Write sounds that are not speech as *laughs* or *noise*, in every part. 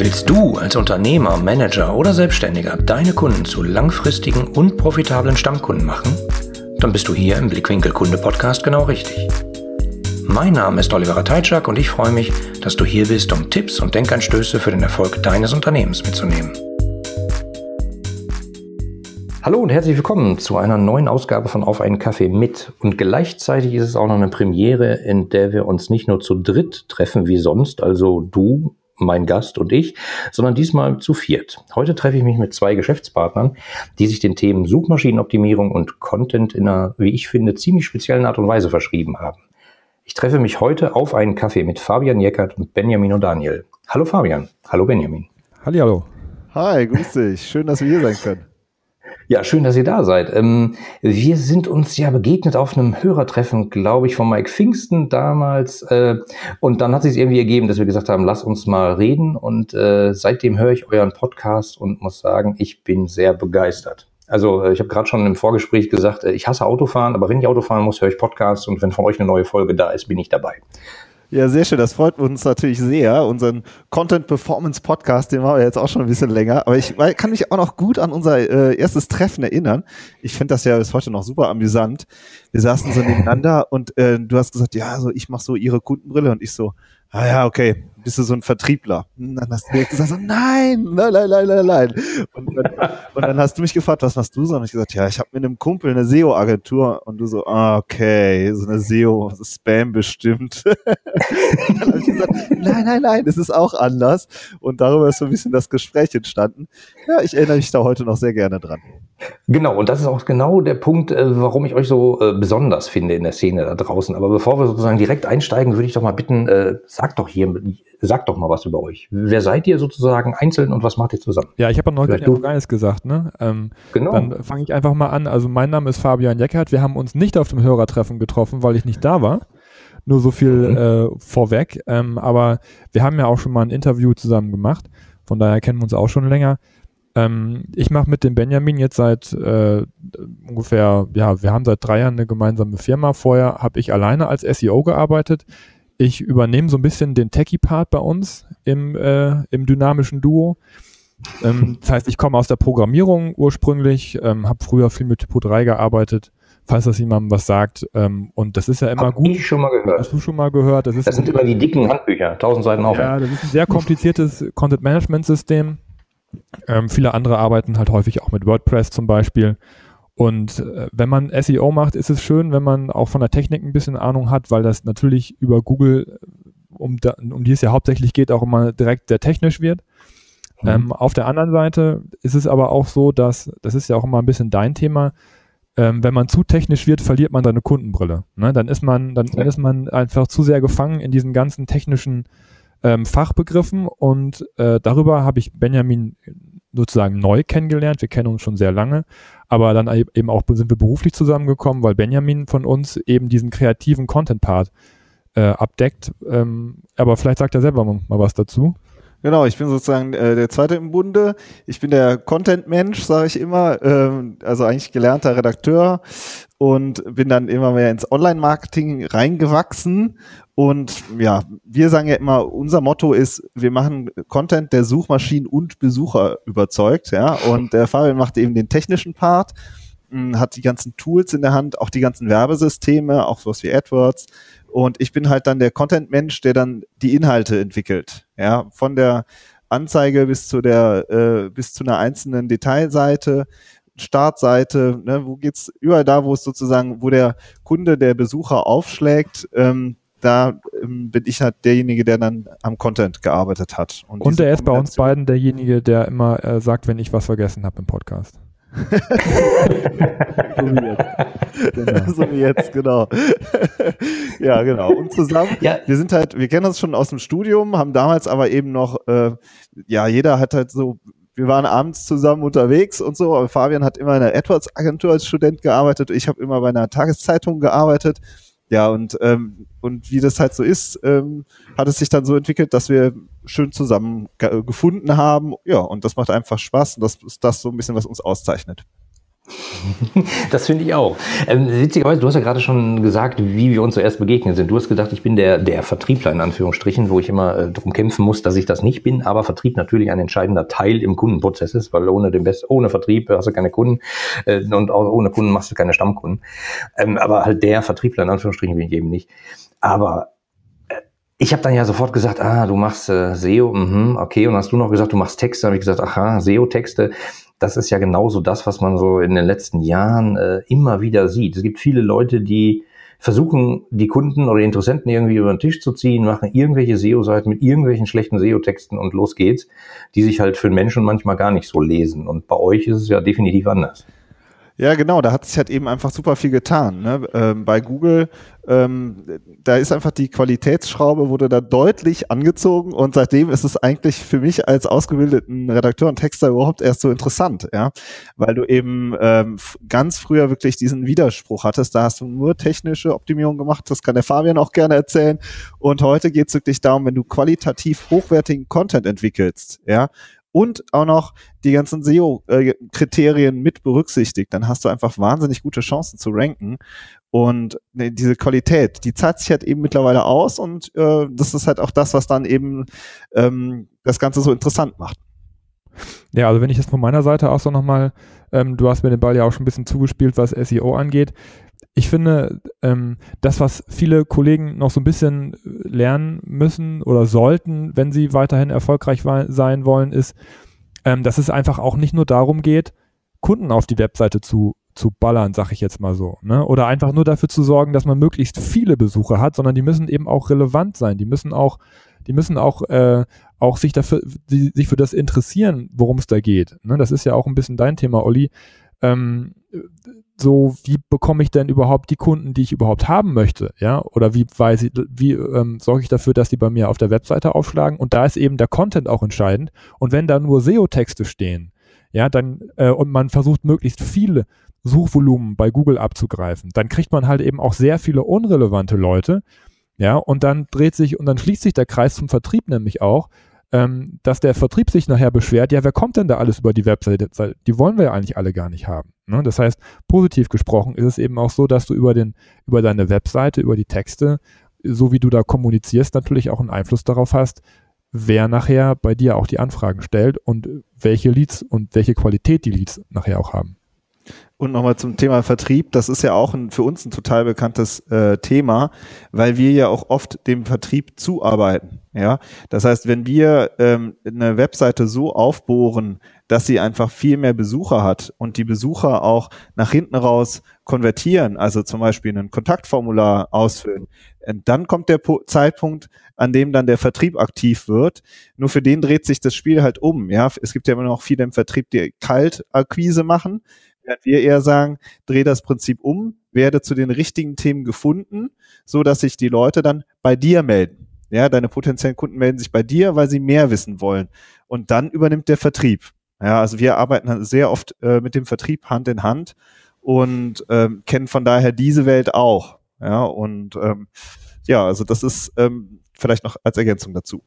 Willst du als Unternehmer, Manager oder Selbstständiger deine Kunden zu langfristigen und profitablen Stammkunden machen? Dann bist du hier im Blickwinkel Kunde Podcast genau richtig. Mein Name ist Oliver Teitschak und ich freue mich, dass du hier bist, um Tipps und Denkanstöße für den Erfolg deines Unternehmens mitzunehmen. Hallo und herzlich willkommen zu einer neuen Ausgabe von Auf einen Kaffee mit. Und gleichzeitig ist es auch noch eine Premiere, in der wir uns nicht nur zu dritt treffen wie sonst, also du, mein Gast und ich, sondern diesmal zu viert. Heute treffe ich mich mit zwei Geschäftspartnern, die sich den Themen Suchmaschinenoptimierung und Content in einer, wie ich finde, ziemlich speziellen Art und Weise verschrieben haben. Ich treffe mich heute auf einen Kaffee mit Fabian Jeckert und Benjamin O'Daniel. Hallo Fabian. Hallo Benjamin. Hallo. Hi, grüß dich. Schön, dass wir hier sein können. Ja, schön, dass ihr da seid. Ähm, wir sind uns ja begegnet auf einem Hörertreffen, glaube ich, von Mike Pfingsten damals. Äh, und dann hat sich irgendwie ergeben, dass wir gesagt haben, lass uns mal reden. Und äh, seitdem höre ich euren Podcast und muss sagen, ich bin sehr begeistert. Also äh, ich habe gerade schon im Vorgespräch gesagt, äh, ich hasse Autofahren, aber wenn ich Autofahren muss, höre ich Podcasts und wenn von euch eine neue Folge da ist, bin ich dabei. Ja, sehr schön. Das freut uns natürlich sehr. Unseren Content Performance Podcast, den machen wir jetzt auch schon ein bisschen länger. Aber ich kann mich auch noch gut an unser äh, erstes Treffen erinnern. Ich finde das ja bis heute noch super amüsant. Wir saßen so nebeneinander und äh, du hast gesagt, ja, so ich mache so ihre Kundenbrille und ich so, ah ja, okay, bist du so ein Vertriebler? Und dann hast du gesagt, so, nein, nein, nein, nein, nein, nein. Und dann, und dann hast du mich gefragt, was machst du so? Und ich gesagt, ja, ich habe mit einem Kumpel eine SEO-Agentur. Und du so, ah, okay, so eine SEO, Spam bestimmt. *laughs* dann habe ich gesagt, nein, nein, nein, es ist auch anders. Und darüber ist so ein bisschen das Gespräch entstanden. Ja, ich erinnere mich da heute noch sehr gerne dran. Genau, und das ist auch genau der Punkt, äh, warum ich euch so äh, besonders finde in der Szene da draußen. Aber bevor wir sozusagen direkt einsteigen, würde ich doch mal bitten, äh, sagt doch hier, sagt doch mal was über euch. Wer seid ihr sozusagen einzeln und was macht ihr zusammen? Ja, ich habe noch gar nichts gesagt, ne? Ähm, genau. Dann fange ich einfach mal an. Also mein Name ist Fabian Jeckert. Wir haben uns nicht auf dem Hörertreffen getroffen, weil ich nicht da war. Nur so viel mhm. äh, vorweg. Ähm, aber wir haben ja auch schon mal ein Interview zusammen gemacht. Von daher kennen wir uns auch schon länger. Ähm, ich mache mit dem Benjamin jetzt seit äh, ungefähr, ja, wir haben seit drei Jahren eine gemeinsame Firma. Vorher habe ich alleine als SEO gearbeitet. Ich übernehme so ein bisschen den Techie-Part bei uns im, äh, im dynamischen Duo. Ähm, *laughs* das heißt, ich komme aus der Programmierung ursprünglich, ähm, habe früher viel mit Typo 3 gearbeitet, falls das jemandem was sagt. Ähm, und das ist ja immer Hab gut. Ich schon mal gehört. Hast du schon mal gehört? Das, ist das sind immer die dicken Handbücher, tausend Seiten auf. Ja, das ist ein sehr kompliziertes Content-Management-System. Ähm, viele andere arbeiten halt häufig auch mit WordPress zum Beispiel. Und äh, wenn man SEO macht, ist es schön, wenn man auch von der Technik ein bisschen Ahnung hat, weil das natürlich über Google, um, da, um die es ja hauptsächlich geht, auch immer direkt sehr technisch wird. Mhm. Ähm, auf der anderen Seite ist es aber auch so, dass, das ist ja auch immer ein bisschen dein Thema, ähm, wenn man zu technisch wird, verliert man seine Kundenbrille. Ne? Dann ist man, dann, dann, ist man einfach zu sehr gefangen in diesen ganzen technischen ähm, Fachbegriffen und äh, darüber habe ich Benjamin sozusagen neu kennengelernt. Wir kennen uns schon sehr lange, aber dann eben auch sind wir beruflich zusammengekommen, weil Benjamin von uns eben diesen kreativen Content-Part äh, abdeckt. Ähm, aber vielleicht sagt er selber mal, mal was dazu. Genau, ich bin sozusagen äh, der Zweite im Bunde. Ich bin der Content-Mensch, sage ich immer, ähm, also eigentlich gelernter Redakteur und bin dann immer mehr ins Online-Marketing reingewachsen. Und ja, wir sagen ja immer, unser Motto ist, wir machen Content, der Suchmaschinen und Besucher überzeugt. Ja, und der Fabian macht eben den technischen Part hat die ganzen Tools in der Hand, auch die ganzen Werbesysteme, auch sowas wie AdWords. Und ich bin halt dann der Content-Mensch, der dann die Inhalte entwickelt. Ja, von der Anzeige bis zu der, äh, bis zu einer einzelnen Detailseite, Startseite, ne, wo geht's überall da, wo es sozusagen, wo der Kunde, der Besucher aufschlägt, ähm, da ähm, bin ich halt derjenige, der dann am Content gearbeitet hat. Und, Und er ist bei uns beiden derjenige, der immer äh, sagt, wenn ich was vergessen habe im Podcast *laughs* so wie jetzt. Genau. *laughs* so wie jetzt, genau. *laughs* ja, genau. Und zusammen, ja. wir sind halt, wir kennen uns schon aus dem Studium, haben damals aber eben noch, äh, ja, jeder hat halt so, wir waren abends zusammen unterwegs und so, aber Fabian hat immer in einer AdWords-Agentur als Student gearbeitet, ich habe immer bei einer Tageszeitung gearbeitet ja, und, ähm, und wie das halt so ist, ähm, hat es sich dann so entwickelt, dass wir schön zusammen gefunden haben. Ja, und das macht einfach Spaß und das ist das so ein bisschen, was uns auszeichnet. *laughs* Das finde ich auch. Ähm, witzigerweise, du hast ja gerade schon gesagt, wie wir uns zuerst begegnet sind. Du hast gedacht, ich bin der, der Vertriebler in Anführungsstrichen, wo ich immer äh, darum kämpfen muss, dass ich das nicht bin, aber Vertrieb natürlich ein entscheidender Teil im Kundenprozess ist, weil ohne den Best, ohne Vertrieb hast du keine Kunden äh, und auch ohne Kunden machst du keine Stammkunden. Ähm, aber halt der Vertriebler in Anführungsstrichen bin ich eben nicht. Aber äh, ich habe dann ja sofort gesagt, ah, du machst äh, SEO, mh, okay, und hast du noch gesagt, du machst Texte, habe ich gesagt, aha, SEO-Texte das ist ja genauso das, was man so in den letzten Jahren äh, immer wieder sieht. Es gibt viele Leute, die versuchen, die Kunden oder die Interessenten irgendwie über den Tisch zu ziehen, machen irgendwelche SEO-Seiten mit irgendwelchen schlechten SEO-Texten und los geht's, die sich halt für den Menschen manchmal gar nicht so lesen. Und bei euch ist es ja definitiv anders. Ja, genau, da hat sich halt eben einfach super viel getan. Ne? Ähm, bei Google, ähm, da ist einfach die Qualitätsschraube wurde da deutlich angezogen und seitdem ist es eigentlich für mich als ausgebildeten Redakteur und Texter überhaupt erst so interessant, ja, weil du eben ähm, ganz früher wirklich diesen Widerspruch hattest, da hast du nur technische Optimierung gemacht, das kann der Fabian auch gerne erzählen und heute geht es wirklich darum, wenn du qualitativ hochwertigen Content entwickelst, ja, und auch noch die ganzen SEO-Kriterien mit berücksichtigt, dann hast du einfach wahnsinnig gute Chancen zu ranken. Und ne, diese Qualität, die zahlt sich halt eben mittlerweile aus und äh, das ist halt auch das, was dann eben ähm, das Ganze so interessant macht. Ja, also wenn ich das von meiner Seite auch so nochmal, ähm, du hast mir den Ball ja auch schon ein bisschen zugespielt, was SEO angeht ich finde, ähm, das, was viele Kollegen noch so ein bisschen lernen müssen oder sollten, wenn sie weiterhin erfolgreich sein wollen, ist, ähm, dass es einfach auch nicht nur darum geht, Kunden auf die Webseite zu, zu ballern, sag ich jetzt mal so. Ne? Oder einfach nur dafür zu sorgen, dass man möglichst viele Besucher hat, sondern die müssen eben auch relevant sein. Die müssen auch, die müssen auch, äh, auch sich dafür, die, sich für das interessieren, worum es da geht. Ne? Das ist ja auch ein bisschen dein Thema, Olli. Ähm, so, wie bekomme ich denn überhaupt die Kunden, die ich überhaupt haben möchte, ja? Oder wie weiß ich, wie ähm, sorge ich dafür, dass die bei mir auf der Webseite aufschlagen? Und da ist eben der Content auch entscheidend. Und wenn da nur SEO-Texte stehen, ja, dann äh, und man versucht möglichst viele Suchvolumen bei Google abzugreifen, dann kriegt man halt eben auch sehr viele unrelevante Leute, ja, und dann dreht sich und dann schließt sich der Kreis zum Vertrieb nämlich auch, ähm, dass der Vertrieb sich nachher beschwert, ja, wer kommt denn da alles über die Webseite? Die wollen wir ja eigentlich alle gar nicht haben. Ne? Das heißt, positiv gesprochen ist es eben auch so, dass du über, den, über deine Webseite, über die Texte, so wie du da kommunizierst, natürlich auch einen Einfluss darauf hast, wer nachher bei dir auch die Anfragen stellt und welche Leads und welche Qualität die Leads nachher auch haben. Und nochmal zum Thema Vertrieb, das ist ja auch ein, für uns ein total bekanntes äh, Thema, weil wir ja auch oft dem Vertrieb zuarbeiten. Ja, das heißt, wenn wir ähm, eine Webseite so aufbohren, dass sie einfach viel mehr Besucher hat und die Besucher auch nach hinten raus konvertieren, also zum Beispiel ein Kontaktformular ausfüllen, äh, dann kommt der po Zeitpunkt, an dem dann der Vertrieb aktiv wird. Nur für den dreht sich das Spiel halt um. Ja, es gibt ja immer noch viele im Vertrieb, die Kaltakquise machen während wir eher sagen, dreh das Prinzip um, werde zu den richtigen Themen gefunden, so dass sich die Leute dann bei dir melden. Ja, deine potenziellen Kunden melden sich bei dir, weil sie mehr wissen wollen. Und dann übernimmt der Vertrieb. Ja, also wir arbeiten sehr oft äh, mit dem Vertrieb Hand in Hand und ähm, kennen von daher diese Welt auch. Ja, und ähm, ja, also das ist ähm, vielleicht noch als Ergänzung dazu.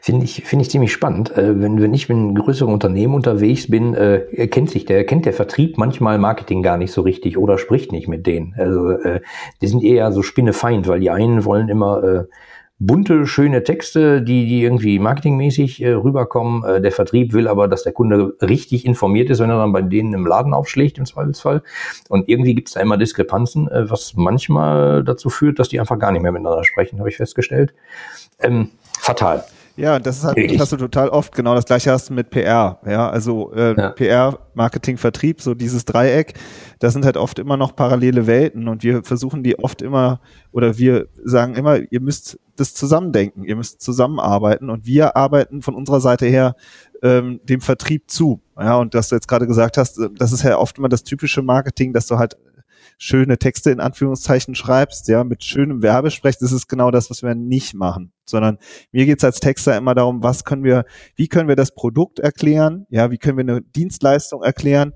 Finde ich, finde ich ziemlich spannend. Äh, wenn, wenn ich mit einem größeren Unternehmen unterwegs bin, äh, kennt sich der, kennt der Vertrieb manchmal Marketing gar nicht so richtig oder spricht nicht mit denen. Also äh, die sind eher so spinnefeind, weil die einen wollen immer äh, bunte, schöne Texte, die, die irgendwie marketingmäßig äh, rüberkommen. Äh, der Vertrieb will aber, dass der Kunde richtig informiert ist, wenn er dann bei denen im Laden aufschlägt, im Zweifelsfall. Und irgendwie gibt es da immer Diskrepanzen, äh, was manchmal dazu führt, dass die einfach gar nicht mehr miteinander sprechen, habe ich festgestellt. Ähm, fatal. Ja, das ist halt, das hast du total oft. Genau das gleiche hast du mit PR. Ja, also äh, ja. PR, Marketing, Vertrieb, so dieses Dreieck. Das sind halt oft immer noch parallele Welten und wir versuchen die oft immer oder wir sagen immer, ihr müsst das zusammendenken, ihr müsst zusammenarbeiten und wir arbeiten von unserer Seite her ähm, dem Vertrieb zu. Ja, und dass du jetzt gerade gesagt hast, das ist ja oft immer das typische Marketing, dass du halt schöne Texte in Anführungszeichen schreibst, ja, mit schönem Werbesprech, das ist genau das, was wir nicht machen. Sondern mir geht's als Texter immer darum, was können wir, wie können wir das Produkt erklären, ja, wie können wir eine Dienstleistung erklären,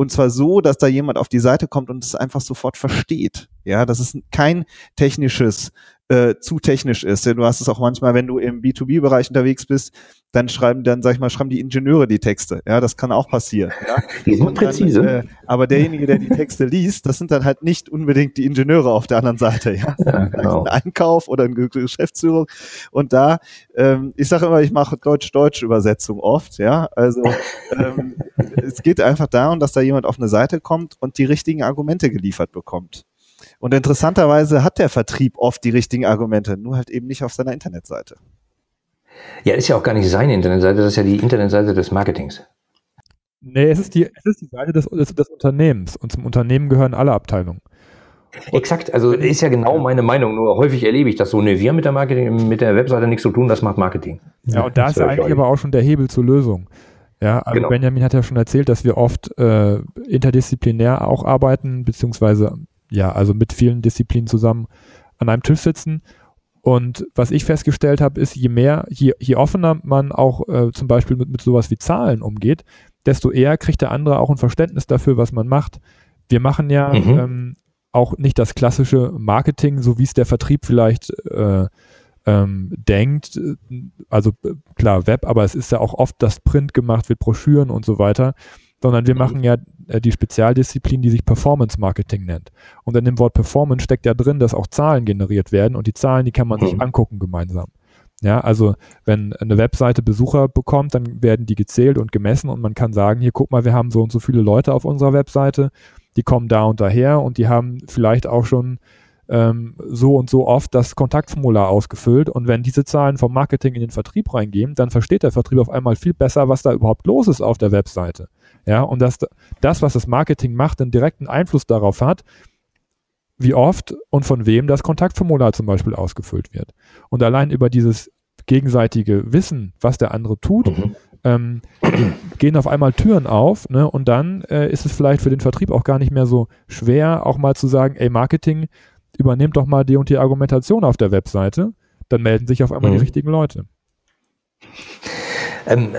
Und zwar so, dass da jemand auf die Seite kommt und es einfach sofort versteht. Ja, das ist kein technisches äh, zu technisch ist. Denn du hast es auch manchmal, wenn du im B2B-Bereich unterwegs bist, dann schreiben, dann sag ich mal, schreiben die Ingenieure die Texte. Ja, das kann auch passieren. Ja? Die sind präzise. Dann, äh, aber derjenige, der die Texte liest, das sind dann halt nicht unbedingt die Ingenieure auf der anderen Seite. Ja, ja genau. ein Einkauf oder eine Geschäftsführung. Und da, ähm, ich sage immer, ich mache Deutsch-Deutsch-Übersetzung oft. Ja, also ähm, *laughs* es geht einfach darum, dass da jemand auf eine Seite kommt und die richtigen Argumente geliefert bekommt. Und interessanterweise hat der Vertrieb oft die richtigen Argumente, nur halt eben nicht auf seiner Internetseite. Ja, ist ja auch gar nicht seine Internetseite, das ist ja die Internetseite des Marketings. Nee, es ist die, es ist die Seite des, des, des Unternehmens und zum Unternehmen gehören alle Abteilungen. Exakt, also ist ja genau meine Meinung, nur häufig erlebe ich das so, ne, wir mit der Marketing, mit der Webseite nichts zu tun, das macht Marketing. Ja, und da ist ja eigentlich aber auch schon der Hebel zur Lösung. Ja, also genau. Benjamin hat ja schon erzählt, dass wir oft äh, interdisziplinär auch arbeiten, beziehungsweise ja, also mit vielen Disziplinen zusammen an einem Tisch sitzen. Und was ich festgestellt habe, ist, je mehr, je, je offener man auch äh, zum Beispiel mit, mit sowas wie Zahlen umgeht, desto eher kriegt der andere auch ein Verständnis dafür, was man macht. Wir machen ja mhm. ähm, auch nicht das klassische Marketing, so wie es der Vertrieb vielleicht äh, ähm, denkt. Also klar, Web, aber es ist ja auch oft das Print gemacht, wird Broschüren und so weiter sondern wir mhm. machen ja äh, die Spezialdisziplin, die sich Performance Marketing nennt. Und in dem Wort Performance steckt ja drin, dass auch Zahlen generiert werden und die Zahlen, die kann man mhm. sich angucken gemeinsam. Ja, also wenn eine Webseite Besucher bekommt, dann werden die gezählt und gemessen und man kann sagen, hier guck mal, wir haben so und so viele Leute auf unserer Webseite, die kommen da und daher und die haben vielleicht auch schon ähm, so und so oft das Kontaktformular ausgefüllt. Und wenn diese Zahlen vom Marketing in den Vertrieb reingehen, dann versteht der Vertrieb auf einmal viel besser, was da überhaupt los ist auf der Webseite. Ja, und dass das, was das Marketing macht, einen direkten Einfluss darauf hat, wie oft und von wem das Kontaktformular zum Beispiel ausgefüllt wird. Und allein über dieses gegenseitige Wissen, was der andere tut, mhm. ähm, gehen auf einmal Türen auf ne? und dann äh, ist es vielleicht für den Vertrieb auch gar nicht mehr so schwer, auch mal zu sagen, ey, Marketing, übernehmt doch mal die und die Argumentation auf der Webseite, dann melden sich auf einmal mhm. die richtigen Leute. Ähm,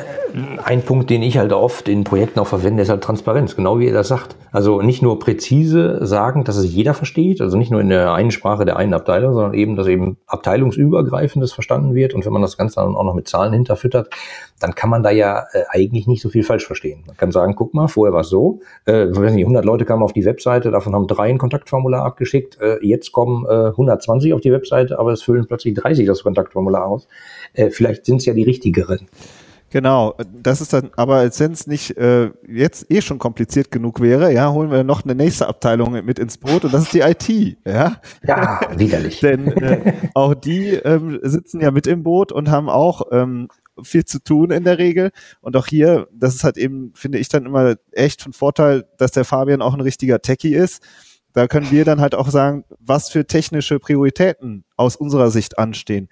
ein Punkt, den ich halt oft in Projekten auch verwende, ist halt Transparenz, genau wie ihr das sagt. Also nicht nur präzise sagen, dass es jeder versteht, also nicht nur in der einen Sprache der einen Abteilung, sondern eben, dass eben abteilungsübergreifendes verstanden wird. Und wenn man das Ganze dann auch noch mit Zahlen hinterfüttert, dann kann man da ja äh, eigentlich nicht so viel falsch verstehen. Man kann sagen, guck mal, vorher war es so, äh, weiß nicht, 100 Leute kamen auf die Webseite, davon haben drei ein Kontaktformular abgeschickt, äh, jetzt kommen äh, 120 auf die Webseite, aber es füllen plötzlich 30 das Kontaktformular aus. Äh, vielleicht sind es ja die richtigeren. Genau, das ist dann, aber als wenn es nicht äh, jetzt eh schon kompliziert genug wäre, ja, holen wir noch eine nächste Abteilung mit ins Boot und das ist die IT, ja. Ja, widerlich. *laughs* Denn äh, auch die ähm, sitzen ja mit im Boot und haben auch ähm, viel zu tun in der Regel. Und auch hier, das ist halt eben, finde ich dann immer echt von Vorteil, dass der Fabian auch ein richtiger Techie ist da können wir dann halt auch sagen, was für technische Prioritäten aus unserer Sicht anstehen.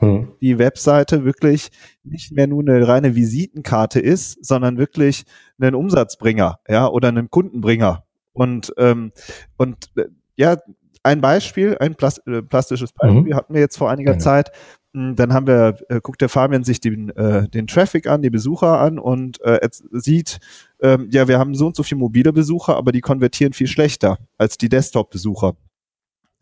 Mhm. Die Webseite wirklich nicht mehr nur eine reine Visitenkarte ist, sondern wirklich einen Umsatzbringer, ja, oder einen Kundenbringer. Und, ähm, und äh, ja, ein Beispiel, ein äh, plastisches Beispiel mhm. hatten wir jetzt vor einiger genau. Zeit, dann haben wir, äh, guckt der Fabian sich den, äh, den Traffic an, die Besucher an und äh, sieht, äh, ja, wir haben so und so viele mobile Besucher, aber die konvertieren viel schlechter als die Desktop-Besucher.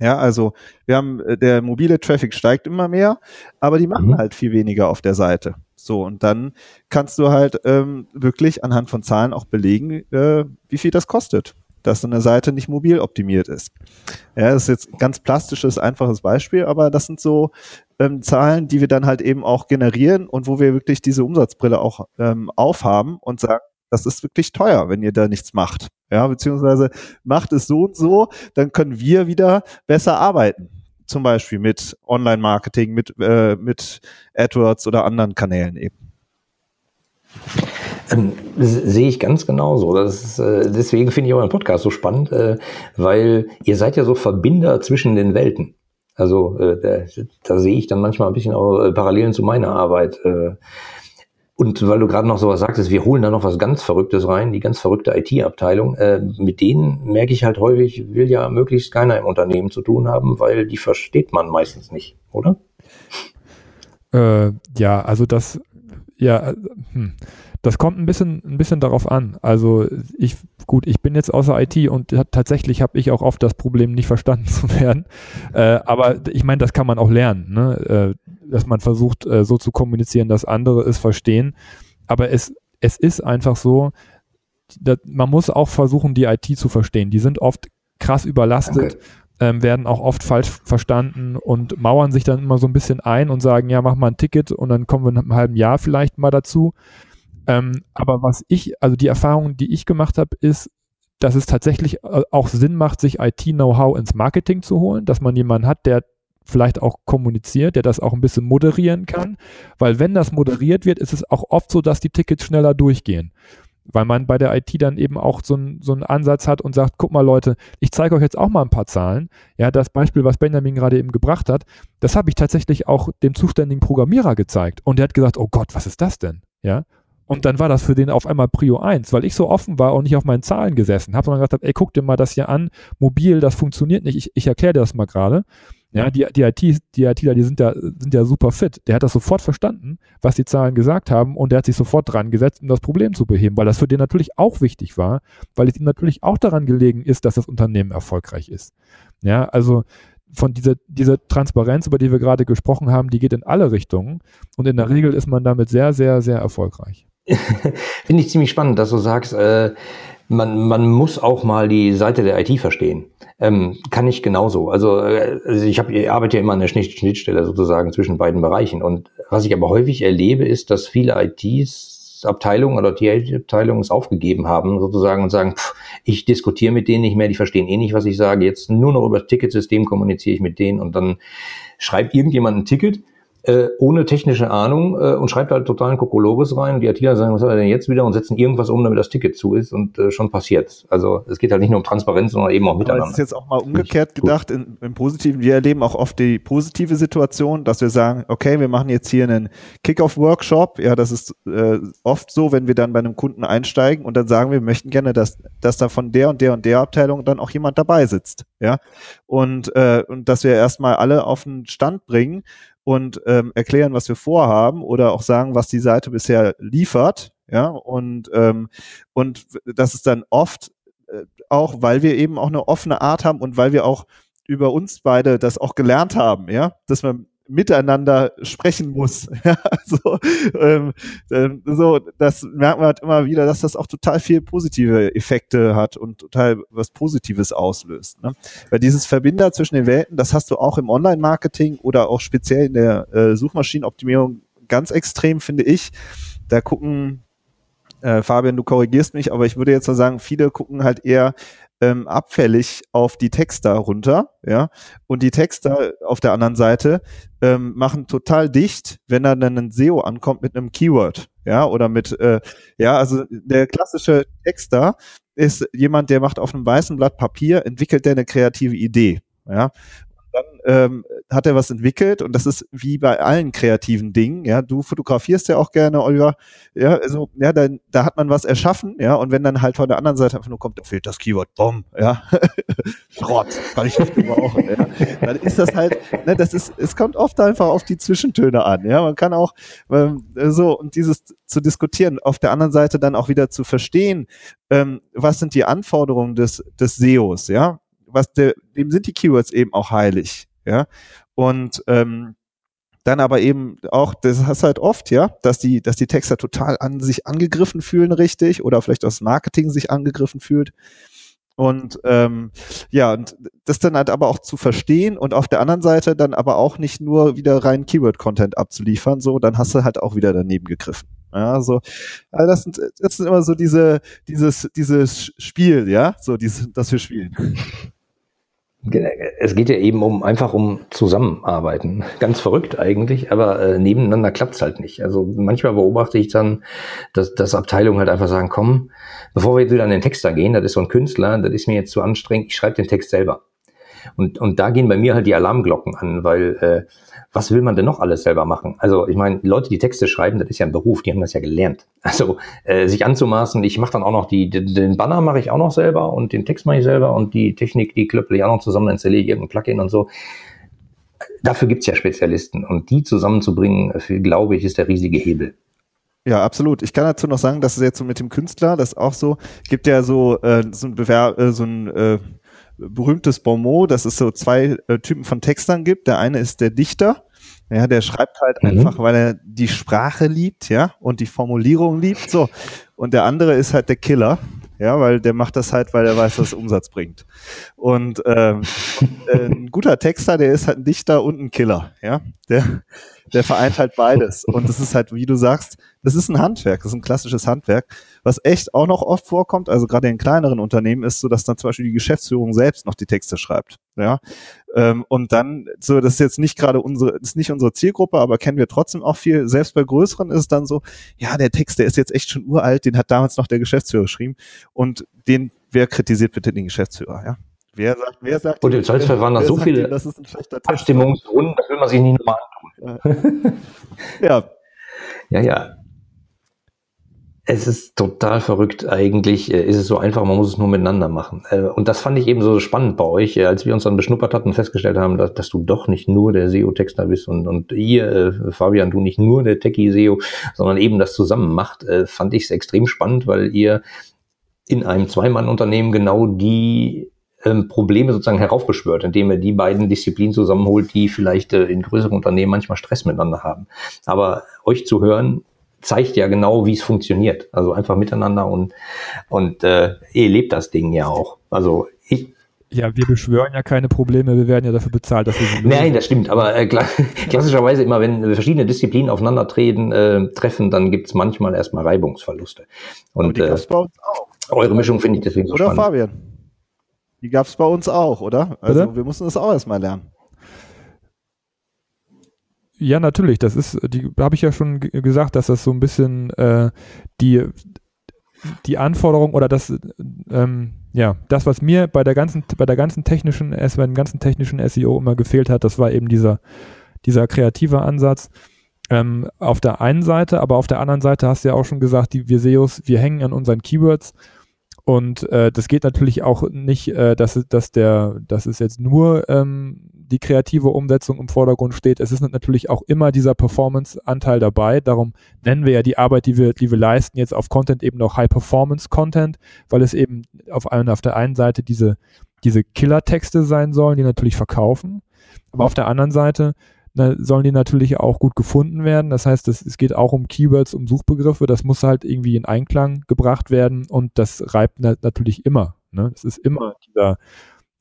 Ja, also wir haben, äh, der mobile Traffic steigt immer mehr, aber die machen mhm. halt viel weniger auf der Seite. So, und dann kannst du halt ähm, wirklich anhand von Zahlen auch belegen, äh, wie viel das kostet dass eine Seite nicht mobil optimiert ist. Ja, das ist jetzt ein ganz plastisches, einfaches Beispiel, aber das sind so ähm, Zahlen, die wir dann halt eben auch generieren und wo wir wirklich diese Umsatzbrille auch ähm, aufhaben und sagen, das ist wirklich teuer, wenn ihr da nichts macht. Ja, beziehungsweise macht es so und so, dann können wir wieder besser arbeiten. Zum Beispiel mit Online-Marketing, mit, äh, mit AdWords oder anderen Kanälen eben. Ähm, sehe ich ganz genauso. Das ist, äh, deswegen finde ich euren Podcast so spannend, äh, weil ihr seid ja so Verbinder zwischen den Welten. Also äh, da, da sehe ich dann manchmal ein bisschen auch äh, Parallelen zu meiner Arbeit. Äh, und weil du gerade noch sowas sagtest, wir holen da noch was ganz Verrücktes rein, die ganz verrückte IT-Abteilung. Äh, mit denen merke ich halt häufig, will ja möglichst keiner im Unternehmen zu tun haben, weil die versteht man meistens nicht, oder? Äh, ja, also das, ja, hm Das kommt ein bisschen, ein bisschen darauf an. Also ich, gut, ich bin jetzt außer IT und tatsächlich habe ich auch oft das Problem, nicht verstanden *laughs* zu werden. Äh, aber ich meine, das kann man auch lernen, ne? äh, dass man versucht, äh, so zu kommunizieren, dass andere es verstehen. Aber es, es ist einfach so, dass, man muss auch versuchen, die IT zu verstehen. Die sind oft krass überlastet. Okay ähm, werden auch oft falsch verstanden und mauern sich dann immer so ein bisschen ein und sagen, ja, mach mal ein Ticket und dann kommen wir in einem halben Jahr vielleicht mal dazu. Ähm, aber was ich, also die Erfahrung, die ich gemacht habe, ist, dass es tatsächlich äh, auch Sinn macht, sich IT-Know-how ins Marketing zu holen, dass man jemanden hat, der vielleicht auch kommuniziert, der das auch ein bisschen moderieren kann, weil wenn das moderiert wird, ist es auch oft so, dass die Tickets schneller durchgehen weil man bei der IT dann eben auch so, ein, so einen Ansatz hat und sagt, guck mal Leute, ich zeige euch jetzt auch mal ein paar Zahlen. Ja, das Beispiel, was Benjamin gerade eben gebracht hat, das habe ich tatsächlich auch dem zuständigen Programmierer gezeigt und der hat gesagt, oh Gott, was ist das denn? Ja, und dann war das für den auf einmal Prio 1, weil ich so offen war und nicht auf meinen Zahlen gesessen habe, sondern gesagt habe, ey, guck dir mal das hier an, mobil, das funktioniert nicht, ich, ich erkläre dir das mal gerade. Ja, die, die, IT, die ITler, die sind ja, sind ja super fit. Der hat das sofort verstanden, was die Zahlen gesagt haben und der hat sich sofort dran gesetzt, um das Problem zu beheben, weil das für den natürlich auch wichtig war, weil es ihm natürlich auch daran gelegen ist, dass das Unternehmen erfolgreich ist. Ja, also von dieser, dieser Transparenz, über die wir gerade gesprochen haben, die geht in alle Richtungen und in der Regel ist man damit sehr, sehr, sehr erfolgreich. *laughs* Finde ich ziemlich spannend, dass du sagst, äh, man, man muss auch mal die Seite der IT verstehen. Ähm, kann ich genauso. Also, äh, also ich, hab, ich arbeite ja immer an der Schnittstelle sozusagen zwischen beiden Bereichen. Und was ich aber häufig erlebe, ist, dass viele ITs Abteilungen oder TA-Abteilungen es aufgegeben haben, sozusagen, und sagen, pff, ich diskutiere mit denen nicht mehr, die verstehen eh nicht, was ich sage. Jetzt nur noch über das Ticketsystem kommuniziere ich mit denen und dann schreibt irgendjemand ein Ticket äh, ohne technische Ahnung äh, und schreibt halt totalen Kokolores rein. Und die ITler sagen, was hat er denn jetzt wieder und setzen irgendwas um, damit das Ticket zu ist und äh, schon passiert. Also es geht halt nicht nur um Transparenz, sondern eben auch miteinander. Aber das ist jetzt auch mal umgekehrt gedacht, in, im Positiven. Wir erleben auch oft die positive Situation, dass wir sagen, okay, wir machen jetzt hier einen Kick-Off-Workshop. Ja, das ist äh, oft so, wenn wir dann bei einem Kunden einsteigen und dann sagen, wir möchten gerne, dass, dass da von der und der und der Abteilung dann auch jemand dabei sitzt. Ja, und, äh, und dass wir erstmal alle auf den Stand bringen und ähm, erklären, was wir vorhaben oder auch sagen, was die Seite bisher liefert. Ja, und, ähm, und das ist dann oft äh, auch, weil wir eben auch eine offene Art haben und weil wir auch über uns beide das auch gelernt haben, ja, dass man miteinander sprechen muss. *laughs* Ja, so, ähm, ähm, so, das merkt man halt immer wieder, dass das auch total viel positive Effekte hat und total was Positives auslöst. Ne? Weil dieses Verbinder zwischen den Welten, das hast du auch im Online-Marketing oder auch speziell in der äh, Suchmaschinenoptimierung ganz extrem, finde ich. Da gucken äh, Fabian, du korrigierst mich, aber ich würde jetzt mal sagen, viele gucken halt eher ähm, abfällig auf die Texter runter, ja. Und die Texter auf der anderen Seite ähm, machen total dicht, wenn da dann ein SEO ankommt mit einem Keyword, ja, oder mit, äh, ja, also der klassische Texter ist jemand, der macht auf einem weißen Blatt Papier, entwickelt der eine kreative Idee, ja dann ähm, hat er was entwickelt und das ist wie bei allen kreativen Dingen, ja, du fotografierst ja auch gerne, Oliver, ja, also, ja, da, da hat man was erschaffen, ja, und wenn dann halt von der anderen Seite einfach nur kommt, da fehlt das Keyword, Bom, ja, *laughs* Schrott, kann ich nicht gebrauchen, ja, dann ist das halt, ne, das ist, es kommt oft einfach auf die Zwischentöne an, ja, man kann auch ähm, so, und dieses zu diskutieren, auf der anderen Seite dann auch wieder zu verstehen, ähm, was sind die Anforderungen des, des SEOs, ja, was der, dem sind die Keywords eben auch heilig, ja. Und ähm, dann aber eben auch, das hast halt oft, ja, dass die, dass die Texter total an sich angegriffen fühlen, richtig, oder vielleicht das Marketing sich angegriffen fühlt. Und ähm, ja, und das dann halt aber auch zu verstehen und auf der anderen Seite dann aber auch nicht nur wieder rein Keyword-Content abzuliefern, so, dann hast du halt auch wieder daneben gegriffen. Ja, so, also das sind, das sind immer so diese, dieses, dieses Spiel, ja, so dieses, das wir spielen. Es geht ja eben um einfach um Zusammenarbeiten. *laughs* Ganz verrückt eigentlich, aber äh, nebeneinander klappt's halt nicht. Also manchmal beobachte ich dann, dass, dass Abteilungen halt einfach sagen, komm, bevor wir jetzt wieder an den Texter gehen, das ist so ein Künstler, das ist mir jetzt zu anstrengend, ich schreibe den Text selber. Und, und da gehen bei mir halt die Alarmglocken an, weil äh, was will man denn noch alles selber machen? Also ich meine, Leute, die Texte schreiben, das ist ja ein Beruf, die haben das ja gelernt. *laughs* Also äh, sich anzumaßen, ich mache dann auch noch die, den Banner mache ich auch noch selber und den Text mache ich selber und die Technik, die klöpple ich auch noch zusammen, installiere ich irgendein Plugin und so. Dafür gibt's ja Spezialisten und die zusammenzubringen, für, glaube ich, ist der riesige Hebel. Ja, absolut. Ich kann dazu noch sagen, dass es jetzt so mit dem Künstler, das ist auch so, gibt ja so, äh, so ein, Bewer äh, so ein äh, berühmtes Bonmot, dass es so zwei äh, Typen von Textern gibt. Der eine ist der Dichter, ja, der schreibt halt mhm. einfach, weil er die Sprache liebt, ja, und die Formulierung liebt, so. Und der andere ist halt der Killer, ja, weil der macht das halt, weil er weiß, dass es Umsatz bringt. Und ähm, äh, ein guter Texter, der ist halt ein Dichter und ein Killer, ja. Der, der vereint halt beides. Und das ist halt, wie du sagst, das ist ein Handwerk, das ist ein klassisches Handwerk. Was echt auch noch oft vorkommt, also gerade in kleineren Unternehmen, ist so, dass dann zum Beispiel die Geschäftsführung selbst noch die Texte schreibt. Ja. Ähm, und dann, so, das ist jetzt nicht gerade unsere, ist nicht unsere Zielgruppe, aber kennen wir trotzdem auch viel. Selbst bei größeren ist es dann so, ja, der Text, der ist jetzt echt schon uralt, den hat damals noch der Geschäftsführer geschrieben. Und den, wer kritisiert bitte den Geschäftsführer, ja? Wer sagt, wer sagt, und im Zweifelsfall waren da so viele Abstimmungsrunden, das will man sich nicht nochmal antun. ja. Ja, ja. Es ist total verrückt. Eigentlich äh, ist es so einfach, man muss es nur miteinander machen. Äh, und das fand ich eben so spannend bei euch, äh, als wir uns dann beschnuppert hatten und festgestellt haben, dass, dass du doch nicht nur der SEO-Texter bist und, und ihr, Fabian, du nicht nur der Techie-SEO, sondern eben das zusammen macht, fand ich es extrem spannend, weil ihr in einem Zweimann-Unternehmen genau die ähm, Probleme sozusagen heraufbeschwört, indem er die beiden Disziplinen zusammenholt, die vielleicht in größeren Unternehmen manchmal Stress miteinander haben. Aber euch zu hören, zeigt ja genau, wie es funktioniert. Also einfach miteinander und, und äh, ihr lebt das Ding ja auch. Also ich, ja, wir beschwören ja keine Probleme, wir werden ja dafür bezahlt, dass wir sie lösen. Nein, das stimmt, aber äh, *laughs* klassischerweise immer, wenn verschiedene Disziplinen aufeinandertreten, äh, treffen, dann gibt's manchmal erstmal Reibungsverluste. Und aber die äh, bei uns auch. eure Mischung finde ich deswegen so Oder spannend. Fabian? Die gab es bei uns auch, oder? Also oder? wir mussten das auch erstmal lernen. Ja, natürlich. Das ist, die habe ich ja schon gesagt, dass das so ein bisschen äh, die, die Anforderung oder das, ähm, ja, das, was mir bei der ganzen, bei der ganzen technischen, bei dem ganzen technischen SEO immer gefehlt hat, das war eben dieser, dieser kreative Ansatz. Ähm, auf der einen Seite, aber auf der anderen Seite hast du ja auch schon gesagt, die wir SEOs, wir hängen an unseren Keywords und äh, das geht natürlich auch nicht, äh, dass, dass, der, dass es jetzt nur ähm, die kreative Umsetzung im Vordergrund steht. Es ist natürlich auch immer dieser Performance-Anteil dabei. Darum nennen wir ja die Arbeit, die wir, die wir leisten, jetzt auf Content eben noch High-Performance-Content, weil es eben auf, auf der einen Seite diese, diese Killer-Texte sein sollen, die natürlich verkaufen. Aber auf der anderen Seite na, sollen die natürlich auch gut gefunden werden. Das heißt, es, es geht auch um Keywords, um Suchbegriffe. Das muss halt irgendwie in Einklang gebracht werden und das reibt na, natürlich immer. Ne? Es ist immer dieser,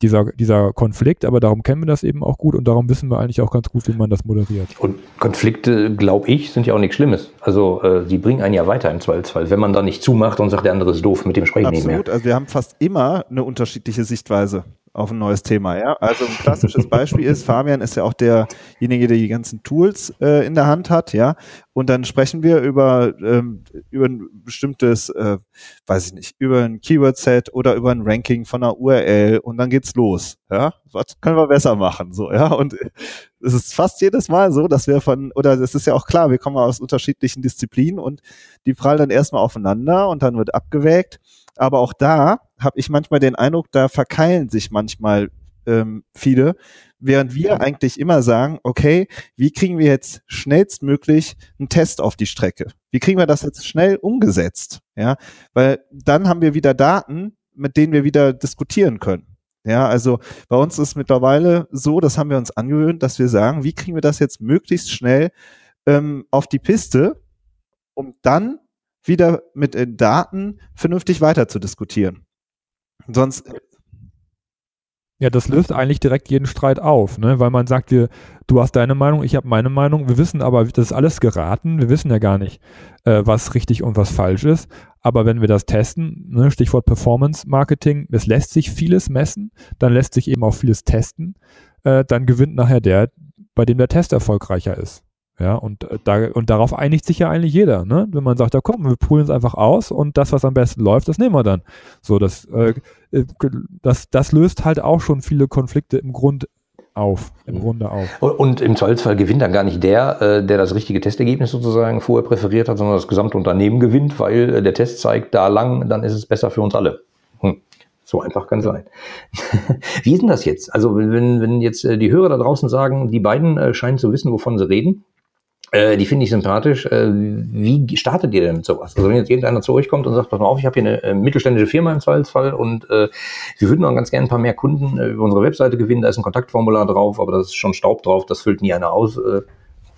dieser, dieser Konflikt, aber darum kennen wir das eben auch gut und darum wissen wir eigentlich auch ganz gut, wie man das moderiert. Und Konflikte, glaube ich, sind ja auch nichts Schlimmes. Also äh, die bringen einen ja weiter im Zweifelsfall, wenn man da nicht zumacht und sagt, der andere ist doof, mit dem sprechen nicht mehr. Absolut, also wir haben fast immer eine unterschiedliche Sichtweise auf ein neues Thema. Ja? Also ein klassisches Beispiel ist, Fabian ist ja auch derjenige, der die ganzen Tools äh, in der Hand hat, ja. Und dann sprechen wir über, ähm, über ein bestimmtes, äh, weiß ich nicht, über ein Keyword-Set oder über ein Ranking von einer URL und dann geht's los. Ja, was können wir besser machen? So, ja. Und es ist fast jedes Mal so, dass wir von, oder es ist ja auch klar, wir kommen aus unterschiedlichen Disziplinen und die prallen dann erstmal aufeinander und dann wird abgewägt. Aber auch da habe ich manchmal den Eindruck, da verkeilen sich manchmal ähm, viele, während wir eigentlich immer sagen, okay, wie kriegen wir jetzt schnellstmöglich einen Test auf die Strecke? Wie kriegen wir das jetzt schnell umgesetzt? Ja, weil dann haben wir wieder Daten, mit denen wir wieder diskutieren können. Ja, also bei uns ist mittlerweile so, das haben wir uns angewöhnt, dass wir sagen, wie kriegen wir das jetzt möglichst schnell ähm, auf die Piste, um dann wieder mit den Daten vernünftig weiter zu diskutieren. Sonst. Ja, das löst eigentlich direkt jeden Streit auf, ne? weil man sagt, wir, du hast deine Meinung, ich habe meine Meinung, wir wissen aber, das ist alles geraten, wir wissen ja gar nicht, äh, was richtig und was falsch ist. Aber wenn wir das testen, ne, Stichwort Performance Marketing, es lässt sich vieles messen, dann lässt sich eben auch vieles testen, äh, dann gewinnt nachher der, bei dem der Test erfolgreicher ist. Ja, und, äh, da, und darauf einigt sich ja eigentlich jeder, ne? Wenn man sagt, ja komm, wir poolen es einfach aus und das, was am besten läuft, das nehmen wir dann. So, das, äh, äh das, das löst halt auch schon viele Konflikte im Grund auf, im mhm. Grunde auf. Und, und im Zweifelsfall gewinnt dann gar nicht der, äh, der das richtige Testergebnis sozusagen vorher präferiert hat, sondern das gesamte Unternehmen gewinnt, weil äh, der Test zeigt, da lang, dann ist es besser für uns alle. Hm. So einfach kann sein. *laughs* Wie ist denn das jetzt? Also wenn, wenn jetzt die Hörer da draußen sagen, die beiden scheinen zu wissen, wovon sie reden, Äh, die finde ich sympathisch. Äh, wie startet ihr denn mit sowas? Also wenn jetzt irgendeiner zu euch kommt und sagt, pass mal auf, ich habe hier eine äh, mittelständische Firma im Zweifelsfall und äh, wir würden auch ganz gerne ein paar mehr Kunden äh, über unsere Webseite gewinnen, da ist ein Kontaktformular drauf, aber das ist schon Staub drauf, das füllt nie einer aus. Äh,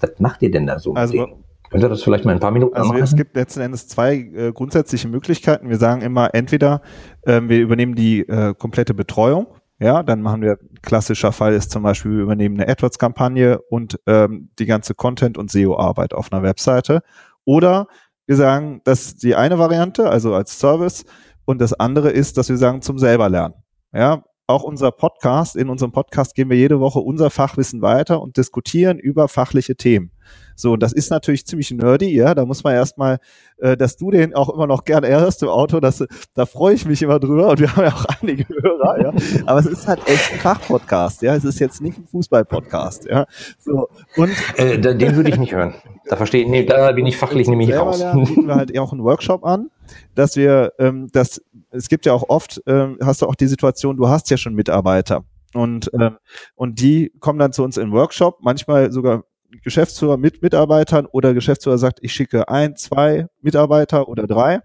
was macht ihr denn da so? Also, Könnt ihr das vielleicht mal in ein paar Minuten Also machen? es gibt letzten Endes zwei äh, grundsätzliche Möglichkeiten. Wir sagen immer, entweder ähm, wir übernehmen die äh, komplette Betreuung, ja, dann machen wir, klassischer Fall ist zum Beispiel, wir übernehmen eine AdWords-Kampagne und ähm, die ganze Content- und SEO-Arbeit auf einer Webseite. Oder wir sagen, das ist die eine Variante, also als Service. Und das andere ist, dass wir sagen, zum selber lernen. Ja, auch unser Podcast, in unserem Podcast geben wir jede Woche unser Fachwissen weiter und diskutieren über fachliche Themen. So, und das ist natürlich ziemlich nerdy, ja. Da muss man erstmal, äh, dass du den auch immer noch gerne hörst im Auto, das, da freue ich mich immer drüber und wir haben ja auch einige Hörer, ja. Aber es ist halt echt ein Fachpodcast, ja. Es ist jetzt nicht ein Fußballpodcast, ja. So, und Äh, den würde ich nicht hören. Da verstehe ich, nee, da bin ich fachlich nämlich raus. lernen bieten wir halt auch einen Workshop an, dass wir, ähm, das, es gibt ja auch oft, ähm, hast du auch die Situation, du hast ja schon Mitarbeiter und ähm, und die kommen dann zu uns in Workshop, manchmal sogar Geschäftsführer mit Mitarbeitern oder Geschäftsführer sagt, ich schicke ein, zwei Mitarbeiter oder drei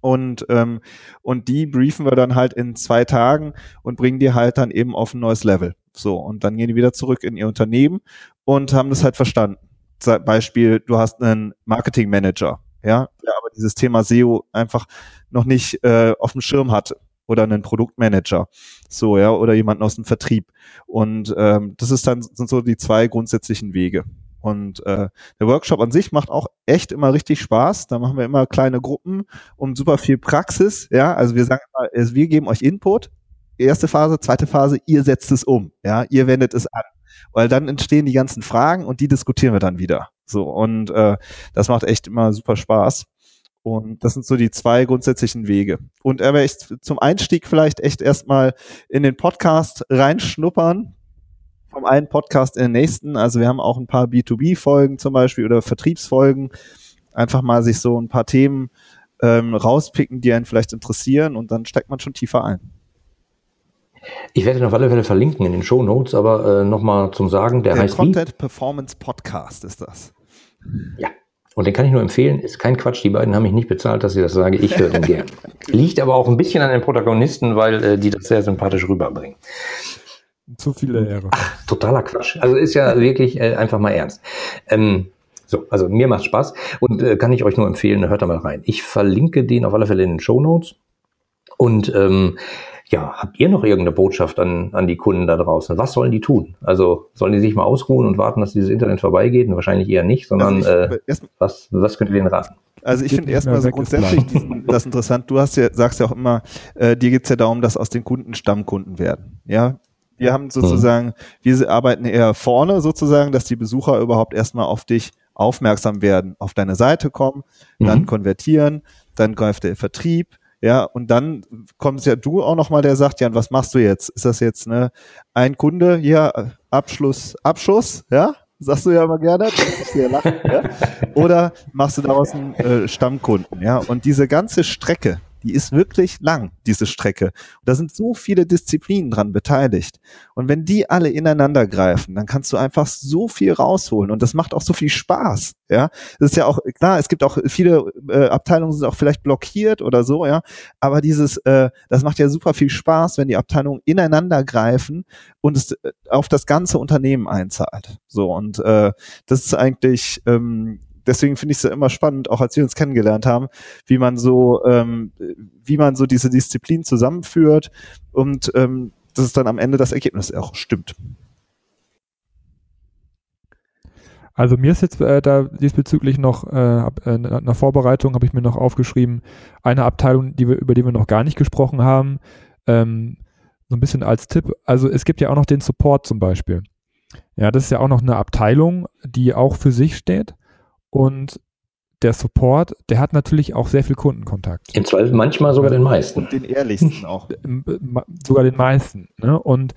und ähm, und die briefen wir dann halt in zwei Tagen und bringen die halt dann eben auf ein neues Level. So und dann gehen die wieder zurück in ihr Unternehmen und haben das halt verstanden. Beispiel, du hast einen Marketing Manager, ja, der aber dieses Thema SEO einfach noch nicht äh, auf dem Schirm hatte oder einen Produktmanager, so ja, oder jemanden aus dem Vertrieb. Und ähm, das ist dann sind so die zwei grundsätzlichen Wege. Und äh, der Workshop an sich macht auch echt immer richtig Spaß. Da machen wir immer kleine Gruppen um super viel Praxis. Ja, also wir sagen immer, wir geben euch Input. Erste Phase, zweite Phase, ihr setzt es um. Ja, ihr wendet es an. Weil dann entstehen die ganzen Fragen und die diskutieren wir dann wieder. So, und äh, das macht echt immer super Spaß. Und das sind so die zwei grundsätzlichen Wege. Und aber echt zum Einstieg vielleicht echt erstmal in den Podcast reinschnuppern. Vom einen Podcast in den nächsten. Also wir haben auch ein paar B2B-Folgen zum Beispiel oder Vertriebsfolgen. Einfach mal sich so ein paar Themen ähm, rauspicken, die einen vielleicht interessieren und dann steckt man schon tiefer ein. Ich werde ihn auf alle Fälle verlinken in den Show Notes, aber äh, nochmal zum Sagen, der, Der heißt wie? Content Performance Podcast ist das. Ja. Und den kann ich nur empfehlen, ist kein Quatsch, die beiden haben mich nicht bezahlt, dass ich das sage, ich höre den gern. *laughs* Liegt aber auch ein bisschen an den Protagonisten, weil äh, die das sehr sympathisch rüberbringen. Zu viele Ehre. Totaler Quatsch. Also ist ja *laughs* wirklich äh, einfach mal ernst. Ähm, so, also mir macht Spaß und äh, kann ich euch nur empfehlen, hört da mal rein. Ich verlinke den auf alle Fälle in den Show Notes. Und ähm, ja, habt ihr noch irgendeine Botschaft an, an die Kunden da draußen? Was sollen die tun? Also sollen die sich mal ausruhen und warten, dass dieses Internet vorbeigeht? Wahrscheinlich eher nicht, sondern Also äh, ich, erst, was, was könnt ihr denen raten? Also ich finde erstmal so grundsätzlich diesen, das interessant. Du hast ja, sagst ja auch immer, äh, dir geht's ja darum, dass aus den Kunden Stammkunden werden. Ja, wir haben sozusagen, wir arbeiten eher vorne sozusagen, dass die Besucher überhaupt erstmal auf dich aufmerksam werden, auf deine Seite kommen, dann Mhm. konvertieren, dann greift der Vertrieb, ja, und dann kommst ja du auch nochmal, der sagt, Jan, was machst du jetzt? Ist das jetzt ne, ein Kunde, ja, Abschluss, Abschuss, ja? Sagst du ja immer gerne, lachen, ja? Oder machst du daraus einen äh, Stammkunden, ja? Und diese ganze Strecke, die ist wirklich lang, diese Strecke. Und da sind so viele Disziplinen dran beteiligt. Und wenn die alle ineinander greifen, dann kannst du einfach so viel rausholen. Und das macht auch so viel Spaß, ja? Das ist ja auch, klar, es gibt auch viele äh, Abteilungen sind auch vielleicht blockiert oder so, ja. Aber dieses, äh, das macht ja super viel Spaß, wenn die Abteilungen ineinander greifen und es äh, auf das ganze Unternehmen einzahlt. So, und äh, das ist eigentlich, ähm, deswegen finde ich es ja immer spannend, auch als wir uns kennengelernt haben, wie man so, ähm, wie man so diese Disziplin zusammenführt und ähm, dass es dann am Ende das Ergebnis auch stimmt. Also mir ist jetzt äh, da diesbezüglich noch, äh, hab, äh, Vorbereitung habe ich mir noch aufgeschrieben, eine Abteilung, die wir, über die wir noch gar nicht gesprochen haben, ähm, so ein bisschen als Tipp. Also es gibt ja auch noch den Support zum Beispiel. Ja, das ist ja auch noch eine Abteilung, die auch für sich steht und der Support, der hat natürlich auch sehr viel Kundenkontakt. Im Zweifel manchmal sogar den meisten. Und den ehrlichsten *laughs* auch. Sogar den meisten. Ne? Und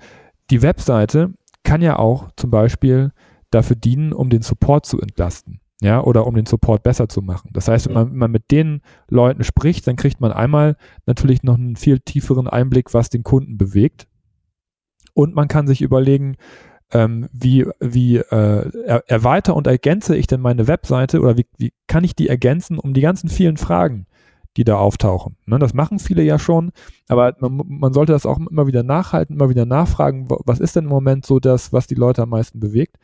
die Webseite kann ja auch zum Beispiel dafür dienen, um den Support zu entlasten. Ja, oder um den Support besser zu machen. Das heißt, wenn man, wenn man mit den Leuten spricht, dann kriegt man einmal natürlich noch einen viel tieferen Einblick, was den Kunden bewegt. Und man kann sich überlegen, ähm, wie, wie äh, erweitere und ergänze ich denn meine Webseite oder wie, wie kann ich die ergänzen um die ganzen vielen Fragen, die da auftauchen. Ne, das machen viele ja schon, aber man, man, sollte das auch immer wieder nachhalten, immer wieder nachfragen, was ist denn im Moment so das, was die Leute am meisten bewegt.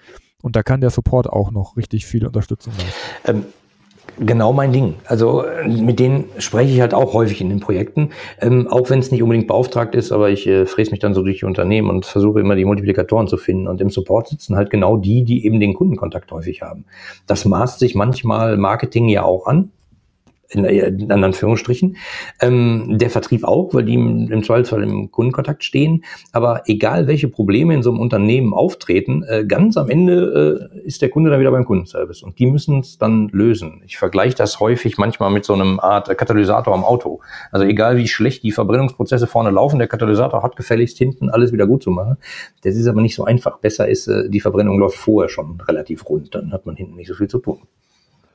Und da kann der Support auch noch richtig viel Unterstützung leisten. Ähm, genau mein Ding. Also mit denen spreche ich halt auch häufig in den Projekten, ähm, auch wenn es nicht unbedingt beauftragt ist, aber ich äh, fräse mich dann so durch die Unternehmen und versuche immer die Multiplikatoren zu finden. Und im Support sitzen halt genau die, die eben den Kundenkontakt häufig haben. Das maßt sich manchmal Marketing ja auch an in, in Anführungsstrichen. Ähm, der Vertrieb auch, weil die im, im Zweifelsfall im Kundenkontakt stehen. Aber egal, welche Probleme in so einem Unternehmen auftreten, äh, ganz am Ende äh, ist der Kunde dann wieder beim Kundenservice. Und die müssen es dann lösen. Ich vergleiche das häufig manchmal mit so einem Art Katalysator am Auto. Also egal, wie schlecht die Verbrennungsprozesse vorne laufen, der Katalysator hat gefälligst hinten alles wieder gut zu machen. Das ist aber nicht so einfach. Besser ist, äh, die Verbrennung läuft vorher schon relativ rund. Dann hat man hinten nicht so viel zu tun.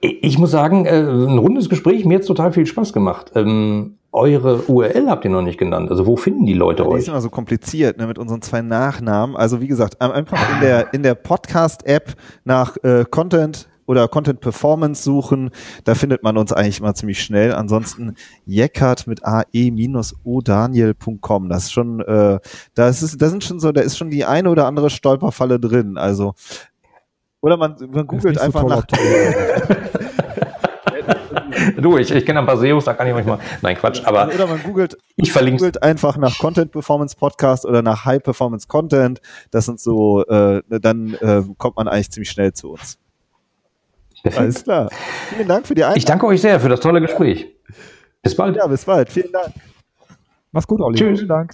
Ich muss sagen, äh, ein rundes Gespräch, mir hat total viel Spaß gemacht. Ähm, eure URL habt ihr noch nicht genannt. Also wo finden die Leute ja, euch? Die ist immer so kompliziert ne, mit unseren zwei Nachnamen. Also wie gesagt, einfach in der, in der Podcast-App nach äh, Content oder Content Performance suchen. Da findet man uns eigentlich immer ziemlich schnell. Ansonsten jeckert mit ae-odaniel.com. Das ist schon, äh, da ist, da sind schon so, da ist schon die eine oder andere Stolperfalle drin. Also oder man, man googelt einfach so nach. *laughs* du, ich, ich kenne ein paar SEOs, da kann ich manchmal. Nein, Quatsch, aber. Oder man googelt, ich verlinke googelt einfach nach Content Performance Podcast oder nach High Performance Content. Das sind so, äh, dann äh, kommt man eigentlich ziemlich schnell zu uns. Alles klar. Vielen Dank für die Einladung. Ich danke euch sehr für das tolle Gespräch. Bis bald. Ja, bis bald. Vielen Dank. Mach's gut, Olli. Tschüss. Vielen Dank.